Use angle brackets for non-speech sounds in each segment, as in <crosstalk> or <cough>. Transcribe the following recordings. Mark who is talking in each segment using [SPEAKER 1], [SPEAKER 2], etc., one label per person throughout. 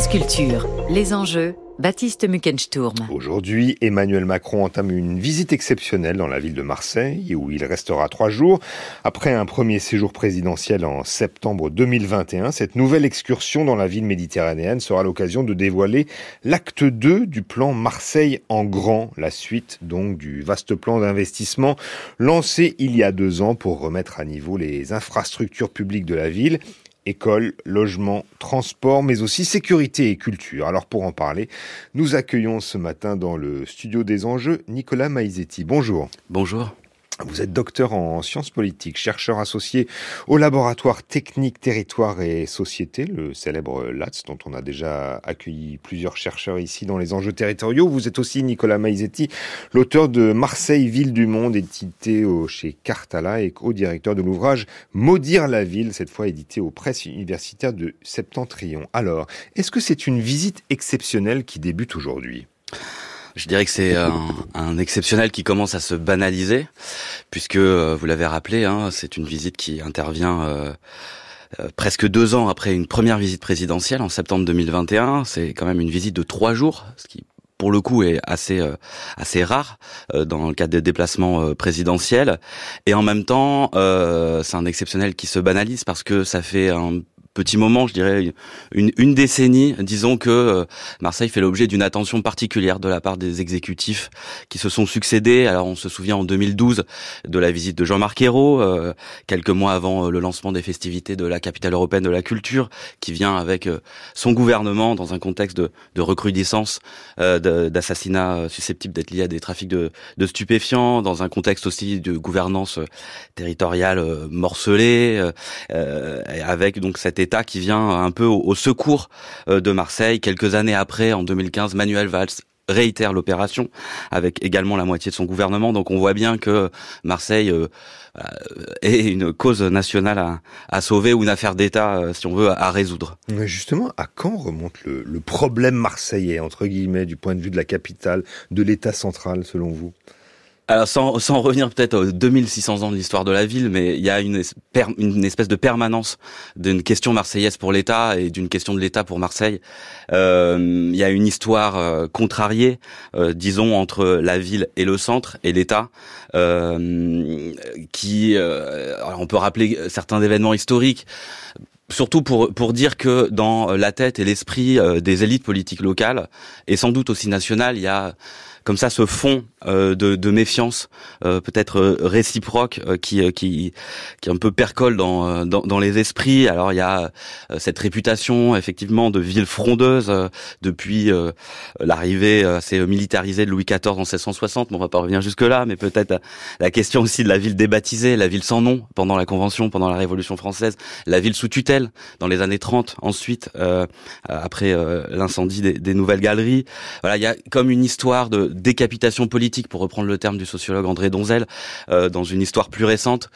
[SPEAKER 1] France les enjeux, Baptiste Muckensturm.
[SPEAKER 2] Aujourd'hui, Emmanuel Macron entame une visite exceptionnelle dans la ville de Marseille, où il restera trois jours. Après un premier séjour présidentiel en septembre 2021, cette nouvelle excursion dans la ville méditerranéenne sera l'occasion de dévoiler l'acte 2 du plan Marseille en grand, la suite donc du vaste plan d'investissement lancé il y a deux ans pour remettre à niveau les infrastructures publiques de la ville école, logement, transport, mais aussi sécurité et culture. Alors pour en parler, nous accueillons ce matin dans le studio des enjeux Nicolas Maizetti. Bonjour.
[SPEAKER 3] Bonjour.
[SPEAKER 2] Vous êtes docteur en sciences politiques, chercheur associé au laboratoire technique territoire et société, le célèbre LATS, dont on a déjà accueilli plusieurs chercheurs ici dans les enjeux territoriaux. Vous êtes aussi Nicolas Maizetti, l'auteur de Marseille, ville du monde, édité chez Cartala et co-directeur de l'ouvrage Maudire la ville, cette fois édité aux presses universitaires de Septentrion. Alors, est-ce que c'est une visite exceptionnelle qui débute aujourd'hui?
[SPEAKER 3] Je dirais que c'est un, exceptionnel qui commence à se banaliser, puisque euh, vous l'avez rappelé, hein, c'est une visite qui intervient euh, euh, presque deux ans après une première visite présidentielle en septembre 2021. C'est quand même une visite de trois jours, ce qui pour le coup est assez assez rare dans le cadre des déplacements présidentiels et en même temps c'est un exceptionnel qui se banalise parce que ça fait un petit moment, je dirais une, une décennie, disons que euh, Marseille fait l'objet d'une attention particulière de la part des exécutifs qui se sont succédés. Alors on se souvient en 2012 de la visite de Jean-Marc Ayrault, euh, quelques mois avant euh, le lancement des festivités de la capitale européenne de la culture, qui vient avec son gouvernement dans un contexte de, de recrudescence d'assassinats susceptibles d'être liés à des trafics de, de, stupéfiants, dans un contexte aussi de gouvernance territoriale morcelée, avec donc cette État qui vient un peu au, secours euh, de Marseille. Quelques années après, en 2015, Manuel Valls réitère l'opération avec également la moitié de son gouvernement. Donc on voit bien que Marseille euh, est une cause nationale à, sauver ou une affaire d'État, euh, si on veut, à, résoudre.
[SPEAKER 2] Mais justement, à quand remonte le, le problème marseillais, entre guillemets, du point de vue de la capitale, de l'État central, selon vous?
[SPEAKER 3] Alors sans, sans revenir peut-être aux 2600 ans de l'histoire de la ville, mais il y a une, espèce de permanence d'une question marseillaise pour l'État et d'une question de l'État pour Marseille. Euh, il y a une histoire euh, contrariée, euh, disons, entre la ville et le centre et l'État, euh, qui, on peut rappeler certains événements historiques surtout pour pour dire que dans la tête et l'esprit des élites politiques locales et sans doute aussi nationales, il y a comme ça ce fond euh, de, de, méfiance euh, peut-être euh, réciproque qui, qui qui un peu percole dans, dans, dans les esprits. Alors il y a cette réputation effectivement de ville frondeuse depuis l'arrivée assez militarisée de Louis XIV en 1660. Mais on va pas revenir jusque là, mais peut-être la question aussi de la ville débaptisée, la ville sans nom pendant la Convention, pendant la Révolution française, la ville sous tutelle dans les années 30 ensuite après l'incendie des, des nouvelles galeries. Voilà, il y a comme une histoire de décapitation politique, pour reprendre le terme du sociologue André Donzel, euh, dans une histoire plus récente.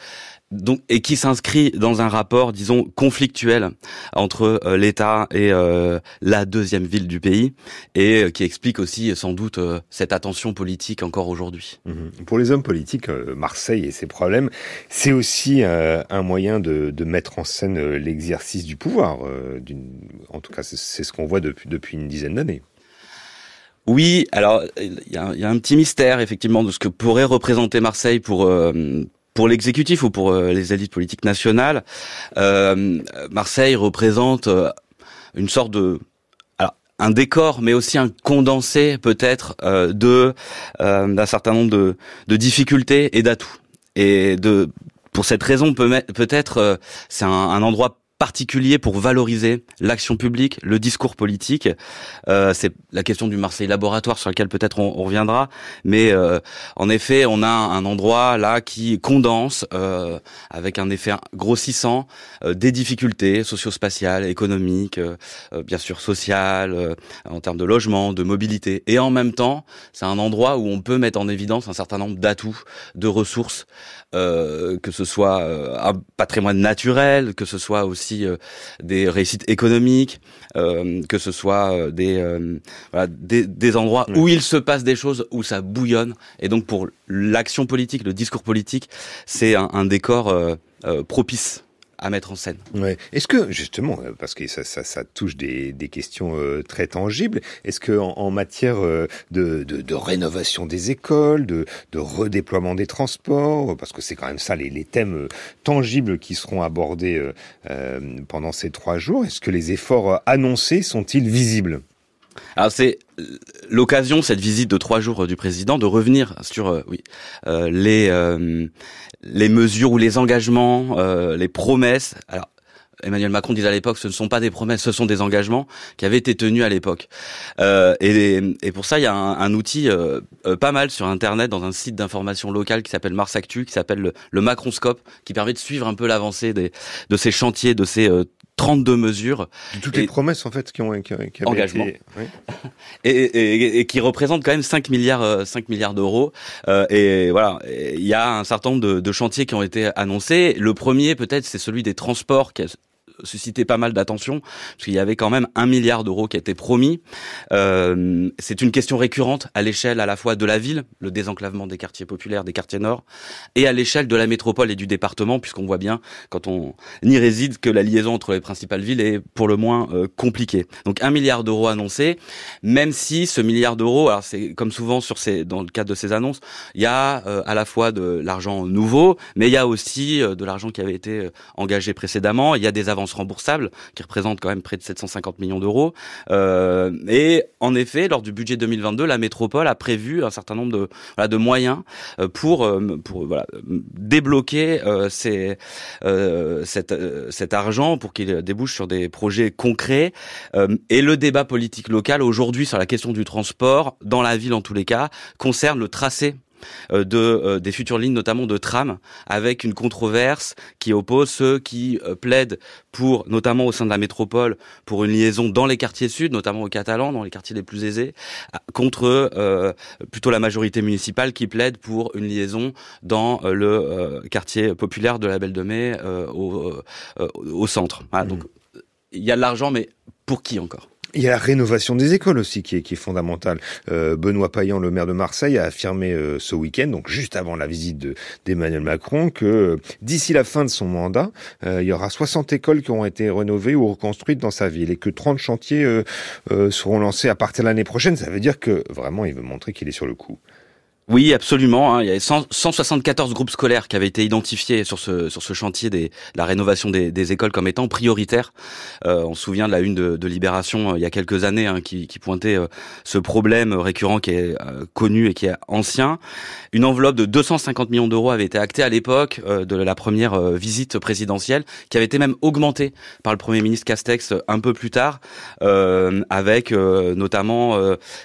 [SPEAKER 3] Donc, et qui s'inscrit dans un rapport, disons, conflictuel entre euh, l'État et euh, la deuxième ville du pays, et qui explique aussi sans doute cette attention politique encore aujourd'hui.
[SPEAKER 2] Mhm. Pour les hommes politiques, Marseille et ses problèmes, c'est aussi un moyen de, de, mettre en scène l'exercice du pouvoir. en tout cas, c'est ce qu'on voit depuis, depuis une dizaine d'années.
[SPEAKER 3] Oui, alors il y a, y a, un petit mystère effectivement de ce que pourrait représenter Marseille pour euh, pour l'exécutif ou pour euh, les élites politiques nationales. Euh, Marseille représente euh, une sorte de un décor, mais aussi un condensé peut-être de d'un certain nombre de, de difficultés et d'atouts. Et de pour cette raison, peut-être, c'est un, un endroit particulier pour valoriser l'action publique, le discours politique. Euh, c'est la question du Marseille laboratoire sur laquelle peut-être on, reviendra, mais euh, en effet, on a un endroit là qui condense euh, avec un effet grossissant euh, des difficultés socio-spatiales, économiques, bien sûr sociales, en termes de logement, de mobilité, et en même temps, c'est un endroit où on peut mettre en évidence un certain nombre d'atouts, de ressources, que ce soit un patrimoine naturel, que ce soit aussi euh, des réussites économiques, euh, que ce soit euh, des, voilà, des, des endroits où il se passe des choses, où ça bouillonne. Et donc pour l'action politique, le discours politique, c'est un, un, décor propice à mettre en scène.
[SPEAKER 2] Ouais. Est-ce que justement, euh, parce que ça, ça, ça touche des, des questions euh, très tangibles, est-ce que en, en matière euh, de, de, de, rénovation des écoles, de, de redéploiement des transports, parce que c'est quand même ça les, les, thèmes tangibles qui seront abordés euh, pendant ces trois jours, est-ce que les efforts annoncés sont-ils visibles?
[SPEAKER 3] Alors c'est l'occasion, cette visite de trois jours du président, de revenir sur euh, oui euh, les euh, les mesures ou les engagements, les promesses. Alors Emmanuel Macron disait à l'époque, ce ne sont pas des promesses, ce sont des engagements qui avaient été tenus à l'époque. Euh, et, et, pour ça, il y a un, un outil euh, pas mal sur Internet, dans un site d'information locale qui s'appelle Mars Actu, qui s'appelle le, le, Macronscope, qui permet de suivre un peu l'avancée de ces chantiers, de ces euh, 32 mesures.
[SPEAKER 2] De toutes et, les promesses en fait qui ont qui, qui
[SPEAKER 3] engagement
[SPEAKER 2] été, oui. <laughs>
[SPEAKER 3] et, et, et, qui représentent quand même 5 milliards 5 milliards d'euros euh, et voilà il y a un certain nombre de, de, chantiers qui ont été annoncés le premier peut-être c'est celui des transports qui a suscité pas mal d'attention parce qu'il y avait quand même un milliard d'euros qui a été promis. Euh, c'est une question récurrente à l'échelle à la fois de la ville, le désenclavement des quartiers populaires, des quartiers nord, et à l'échelle de la métropole et du département, puisqu'on voit bien quand on y réside que la liaison entre les principales villes est pour le moins euh, compliquée. Donc un milliard d'euros annoncé, même si ce milliard d'euros, alors c'est comme souvent sur ces, dans le cadre de ces annonces, il y a euh, à la fois de l'argent nouveau, mais il y a aussi euh, de l'argent qui avait été engagé précédemment. Il y a des remboursables qui représentent quand même près de 750 millions d'euros. Euh, et en effet, lors du budget 2022, la métropole a prévu un certain nombre de, voilà, de moyens pour, pour voilà, débloquer euh, ces, euh, cet, euh, cet argent pour qu'il débouche sur des projets concrets. et le débat politique local aujourd'hui sur la question du transport, dans la ville en tous les cas, concerne le tracé euh, de euh, des futures lignes, notamment de tram, avec une controverse qui oppose ceux qui euh, plaident pour, notamment au sein de la métropole, pour une liaison dans les quartiers sud, notamment aux Catalans, dans les quartiers les plus aisés, contre euh, plutôt la majorité municipale qui plaide pour une liaison dans le euh, quartier populaire de la Belle de Mai euh, au, au, centre. Voilà, mmh. Donc il y a de l'argent, mais pour qui encore?
[SPEAKER 2] Il y a la rénovation des écoles aussi qui est, qui est fondamentale. Euh, Benoît Payan, le maire de Marseille, a affirmé euh, ce week-end, donc juste avant la visite d'Emmanuel Macron, que euh, d'ici la fin de son mandat, euh, il y aura 60 écoles qui auront été rénovées ou reconstruites dans sa ville et que 30 chantiers euh, seront lancés à partir de l'année prochaine. Ça veut dire que vraiment, il veut montrer qu'il est sur le coup.
[SPEAKER 3] Oui, absolument. Hein. Il y avait 100, 174 groupes scolaires qui avaient été identifiés sur ce sur ce chantier des la rénovation des, des écoles comme étant prioritaire. Euh, on se souvient de la une de, de Libération euh, il y a quelques années hein, qui, qui, pointait euh, ce problème récurrent qui est euh, connu et qui est ancien. Une enveloppe de 250 millions d'euros avait été actée à l'époque de la première visite présidentielle, qui avait été même augmentée par le premier ministre Castex un peu plus tard, avec notamment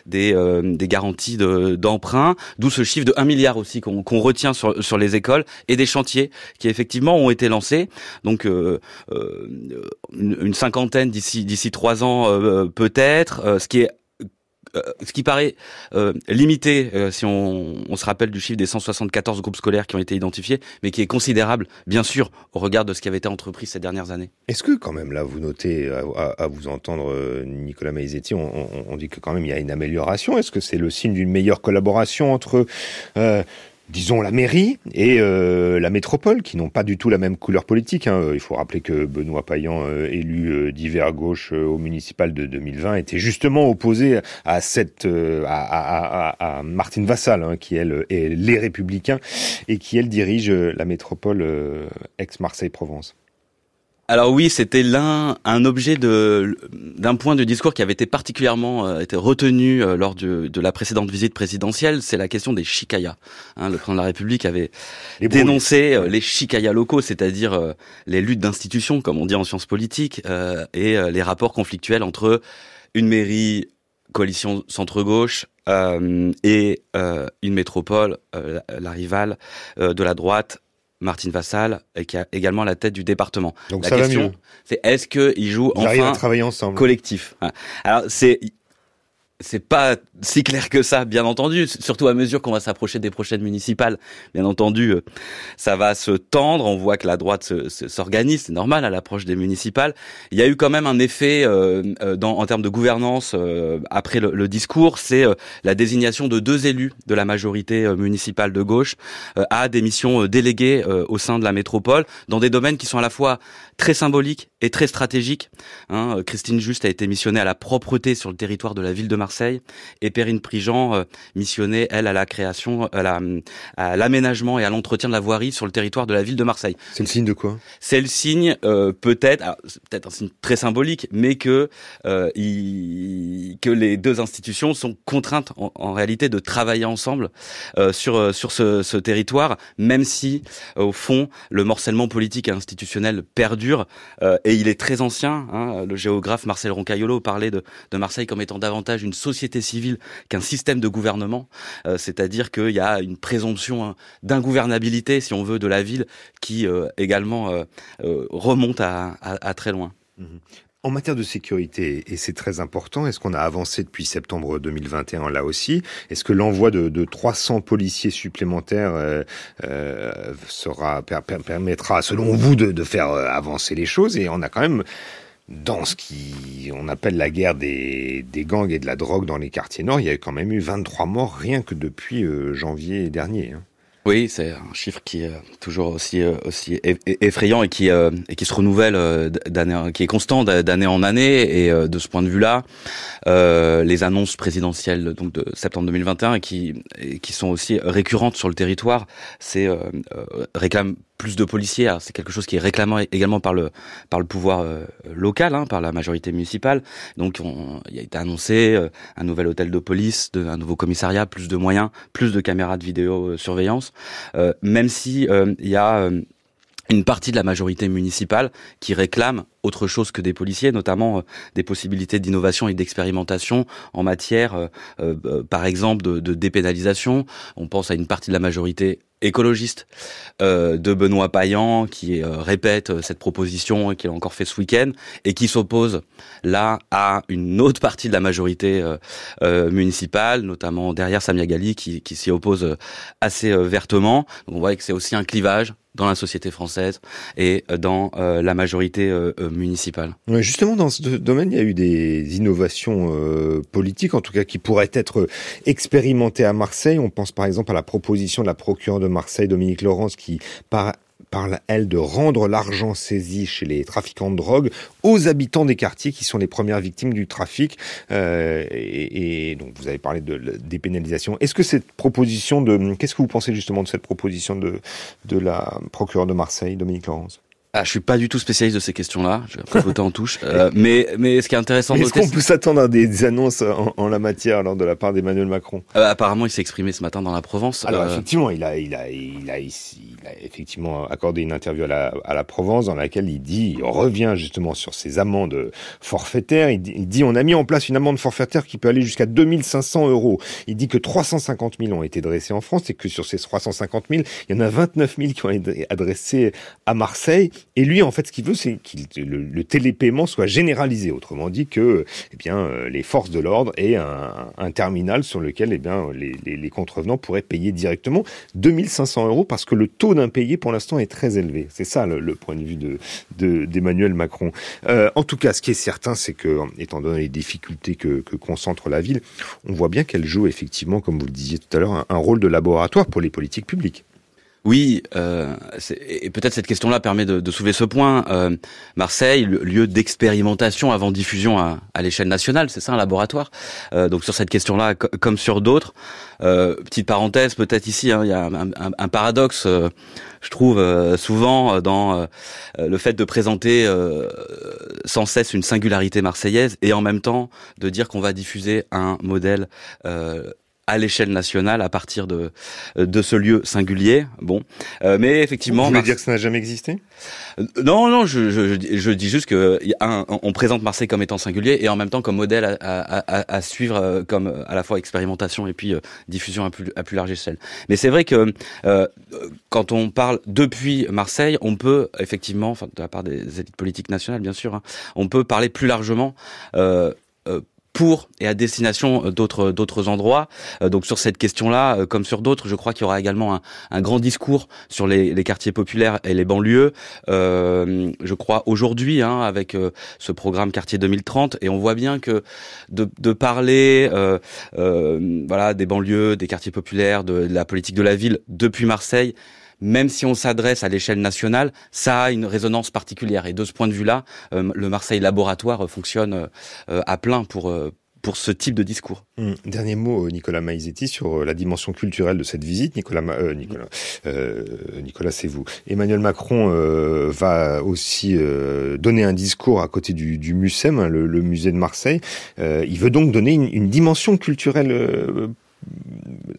[SPEAKER 3] des des garanties d'emprunt. De, ce chiffre de 1 milliard aussi qu'on qu retient sur, les écoles et des chantiers qui effectivement ont été lancés. Donc euh, euh, une, cinquantaine d'ici d'ici trois ans euh, peut-être. Ce qui est euh, ce qui paraît euh, limité euh, si on, se rappelle du chiffre des 174 groupes scolaires qui ont été identifiés, mais qui est considérable, bien sûr, au regard de ce qui avait été entrepris ces dernières années.
[SPEAKER 2] Est-ce que quand même là, vous notez, à, vous entendre, Nicolas Maizetti, on, on, dit que quand même il y a une amélioration. Est-ce que c'est le signe d'une meilleure collaboration entre disons la mairie et euh, la métropole qui n'ont pas du tout la même couleur politique. Hein. Il faut rappeler que Benoît Payan, euh, élu euh, d'hiver gauche euh, au municipal de 2020, était justement opposé à cette à, Martine Vassal, hein, qui elle est les Républicains et qui elle dirige la métropole ex-Marseille-Provence.
[SPEAKER 3] Alors oui, c'était l'un un objet de d'un point de discours qui avait été particulièrement euh, été retenu euh, lors du, de la précédente visite présidentielle, c'est la question des chicayas. Hein, le président de la République avait les dénoncé euh, les chicayas locaux, c'est-à-dire euh, les luttes d'institutions, comme on dit en sciences politiques, euh, et les rapports conflictuels entre une mairie coalition centre-gauche et une métropole, la, la, rivale de la droite Martine Vassal, et qui a également la tête du département.
[SPEAKER 2] Donc
[SPEAKER 3] la
[SPEAKER 2] ça
[SPEAKER 3] question, c'est est-ce qu'ils jouent
[SPEAKER 2] Ils
[SPEAKER 3] enfin
[SPEAKER 2] à travailler ensemble.
[SPEAKER 3] collectif Alors c'est c'est pas si clair que ça, bien entendu. Surtout à mesure qu'on va s'approcher des prochaines municipales, bien entendu, euh, ça va se tendre. On voit que la droite s'organise, c'est normal à l'approche des municipales. Il y a eu quand même un effet euh, euh, dans, en termes de gouvernance après le, discours, c'est la désignation de deux élus de la majorité municipale de gauche à des missions déléguées au sein de la métropole dans des domaines qui sont à la fois très symboliques et très stratégiques. Hein, Christine Juste a été missionnée à la propreté sur le territoire de la ville de Marseille Marseille, et Perrine Prigent euh, missionnée, elle, à la création, à l'aménagement et à l'entretien de la voirie sur le territoire de la ville de Marseille.
[SPEAKER 2] C'est le signe de quoi?
[SPEAKER 3] C'est le signe, euh, peut-être, peut-être un signe très symbolique, mais que euh, que les deux institutions sont contraintes en, réalité de travailler ensemble sur sur ce, territoire, même si au fond le morcellement politique et institutionnel perdure et il est très ancien. Hein, le géographe Marcel Roncaiolo parlait de, de Marseille comme étant davantage une société civile qu'un système de gouvernement. Euh, c'est-à-dire qu'il y a une présomption hein, d'ingouvernabilité, si on veut, de la ville qui euh, également euh, remonte à, très loin.
[SPEAKER 2] Mmh. En matière de sécurité, et c'est très important, est-ce qu'on a avancé depuis septembre 2021 là aussi? Est-ce que l'envoi de, 300 policiers supplémentaires permettra, selon vous, de, de, faire avancer les choses? Et on a quand même dans ce qui on appelle la guerre des, gangs et de la drogue dans les quartiers nord, il y a quand même eu 23 morts rien que depuis euh, janvier dernier. Hein.
[SPEAKER 3] Oui, c'est un chiffre qui est toujours aussi euh, effrayant et qui euh, et qui se renouvelle d'année, qui est constant d'année en année. Et de ce point de vue-là, les annonces présidentielles donc de septembre 2021 et qui sont aussi récurrentes sur le territoire, c'est réclament plus de policiers. C'est quelque chose qui est réclamé également par le par le pouvoir euh, local, hein, par la majorité municipale. Donc, il a été annoncé euh, un nouvel hôtel de police, un nouveau commissariat, plus de moyens, plus de caméras de vidéosurveillance. Euh, même si il y a une partie de la majorité municipale qui réclame autre chose que des policiers, notamment des possibilités d'innovation et d'expérimentation en matière, par exemple, de, dépénalisation. On pense à une partie de la majorité écologiste euh, de Benoît Payan qui euh, répète euh, cette proposition qu'il a encore fait ce week-end et qui s'oppose là à une autre partie de la majorité municipale, notamment derrière Samia Gali qui, s'y oppose assez vertement. On voit que c'est aussi un clivage dans la société française et dans euh, la majorité euh, euh, municipale.
[SPEAKER 2] justement, dans ce domaine, il y a eu des innovations politiques, en tout cas qui pourraient être expérimentées à Marseille. On pense par exemple à la proposition de la procureure de Marseille, Dominique Laurence, qui par parle, elle, de rendre l'argent saisi chez les trafiquants de drogue aux habitants des quartiers qui sont les premières victimes du trafic. Euh, et, donc, vous avez parlé de, de dépénalisation. Est-ce que cette proposition de... Qu'est-ce que vous pensez justement de cette proposition de, de la procureure de Marseille, Dominique Laurence?
[SPEAKER 3] Ah, je suis pas du tout spécialiste de ces questions-là. Je vais voter en touche. Euh, mais, mais ce qui est intéressant
[SPEAKER 2] Est-ce qu'on peut s'attendre à des annonces en, la matière alors, de la part d'Emmanuel Macron?
[SPEAKER 3] Euh, Apparemment, il s'est exprimé ce matin dans la Provence.
[SPEAKER 2] Alors, euh, effectivement, il a, il, a, il, a, ici, il a effectivement accordé une interview à la, à la Provence dans laquelle il dit, il revient justement sur ces amendes forfaitaires. Il dit, il dit, on a mis en place une amende forfaitaire qui peut aller jusqu'à 2500 euros. Il dit que 350 000 ont été dressés en France et que sur ces 350 000, il y en a 29 000 qui ont été adressés à Marseille. Et lui, en fait, ce qu'il veut, c'est que le, télépaiement soit généralisé. Autrement dit, que eh bien, euh, les forces de l'ordre aient un, terminal sur lequel eh bien, les, contrevenants pourraient payer directement 2500 euros parce que le taux d'impayé, pour l'instant, est très élevé. C'est ça le, point de vue d'Emmanuel de, Macron. Euh, en tout cas, ce qui est certain, c'est que, étant donné les difficultés que, concentre la ville, on voit bien qu'elle joue effectivement, comme vous le disiez tout à l'heure, un rôle de laboratoire pour les politiques publiques.
[SPEAKER 3] Oui, euh, et peut-être cette question-là permet de, soulever ce point. Euh, Marseille, lieu d'expérimentation avant diffusion à, l'échelle nationale, c'est ça un laboratoire. Euh, donc sur cette question-là, comme sur d'autres, euh, petite parenthèse, peut-être ici, hein, il y a un, paradoxe, je trouve souvent dans le fait de présenter sans cesse une singularité marseillaise et en même temps de dire qu'on va diffuser un modèle à l'échelle nationale à partir de de ce lieu singulier. Bon, euh, mais effectivement,
[SPEAKER 2] vous voulez dire que ça n'a jamais existé?
[SPEAKER 3] Euh, Non, non, je, je, je, dis juste que un, on présente Marseille comme étant singulier et en même temps comme modèle à, à, à suivre, euh, comme à la fois expérimentation et puis diffusion à plus à plus large échelle. Mais c'est vrai que euh, quand on parle depuis Marseille, on peut effectivement, enfin de la part des élites politiques nationales bien sûr, hein, on peut parler plus largement. Euh, pour et à destination d'autres d'autres endroits. donc sur cette question-là, comme sur d'autres, je crois qu'il y aura également un, grand discours sur les, quartiers populaires et les banlieues. je crois aujourd'hui, hein, avec ce programme Quartier 2030, et on voit bien que de, parler, voilà, des banlieues, des quartiers populaires, de la politique de la ville depuis Marseille, même si on s'adresse à l'échelle nationale, ça a une résonance particulière. Et de ce point de vue-là, euh, le Marseille Laboratoire fonctionne euh, à plein pour euh, pour ce type de discours.
[SPEAKER 2] Hum, dernier mot, Nicolas Maizetti, sur la dimension culturelle de cette visite. Nicolas, Nicolas, Nicolas, c'est vous. Emmanuel Macron va aussi donner un discours à côté du, du MUSEM, hein, le, musée de Marseille. il veut donc donner une, une dimension culturelle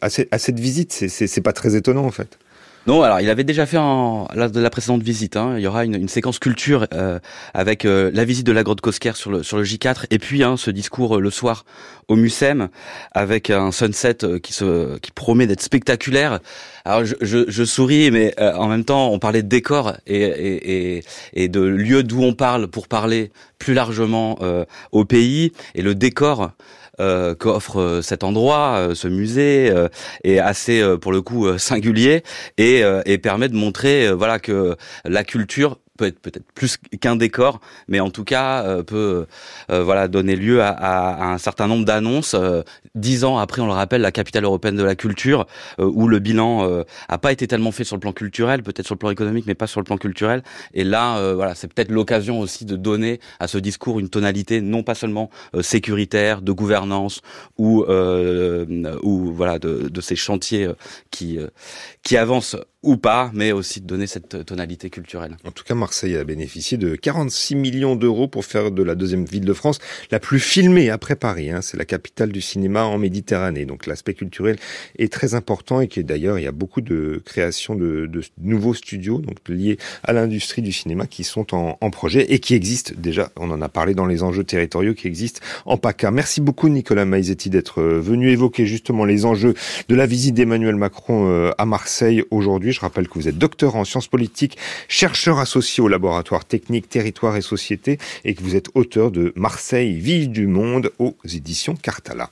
[SPEAKER 2] à, à cette visite. C'est pas très étonnant en fait.
[SPEAKER 3] Non, alors il avait déjà fait en, la, la précédente visite. Hein, il y aura une, une séquence culture euh, avec euh, la visite de la grotte Cosquer sur le sur le J4 et puis hein, ce discours euh, le soir au Mucem avec un sunset qui se qui promet d'être spectaculaire. Alors je, je, je souris, mais en même temps on parlait de décor et et, et, et de lieu d'où on parle pour parler plus largement au pays et le décor euh, qu'offre euh, cet endroit, euh, ce musée, est assez pour le coup singulier et, et permet de montrer voilà que la culture peut être peut-être plus qu'un décor, mais en tout cas euh, peut euh, voilà donner lieu à, à, un certain nombre d'annonces. Euh, dix ans après, on le rappelle, la capitale européenne de la culture, où le bilan a pas été tellement fait sur le plan culturel, peut-être sur le plan économique, mais pas sur le plan culturel. Et là, voilà, c'est peut-être l'occasion aussi de donner à ce discours une tonalité non pas seulement sécuritaire, de gouvernance ou ou voilà de, de ces chantiers qui qui avancent ou pas, mais aussi de donner cette tonalité culturelle.
[SPEAKER 2] En tout cas, Marseille a bénéficié de 46 millions d'euros pour faire de la deuxième ville de France la plus filmée après Paris. Hein. C'est la capitale du cinéma en Méditerranée. Donc l'aspect culturel est très important et qui d'ailleurs, il y a beaucoup de créations de, nouveaux studios liés à l'industrie du cinéma qui sont en, en, projet et qui existent déjà. On en a parlé dans les enjeux territoriaux qui existent en PACA. Merci beaucoup Nicolas Maizetti d'être venu évoquer justement les enjeux de la visite d'Emmanuel Macron euh, à Marseille Je rappelle que vous êtes docteur en sciences politiques, chercheur associé au laboratoire technique Territoire et Société et que vous êtes auteur de Marseille, ville du monde aux éditions Cartala.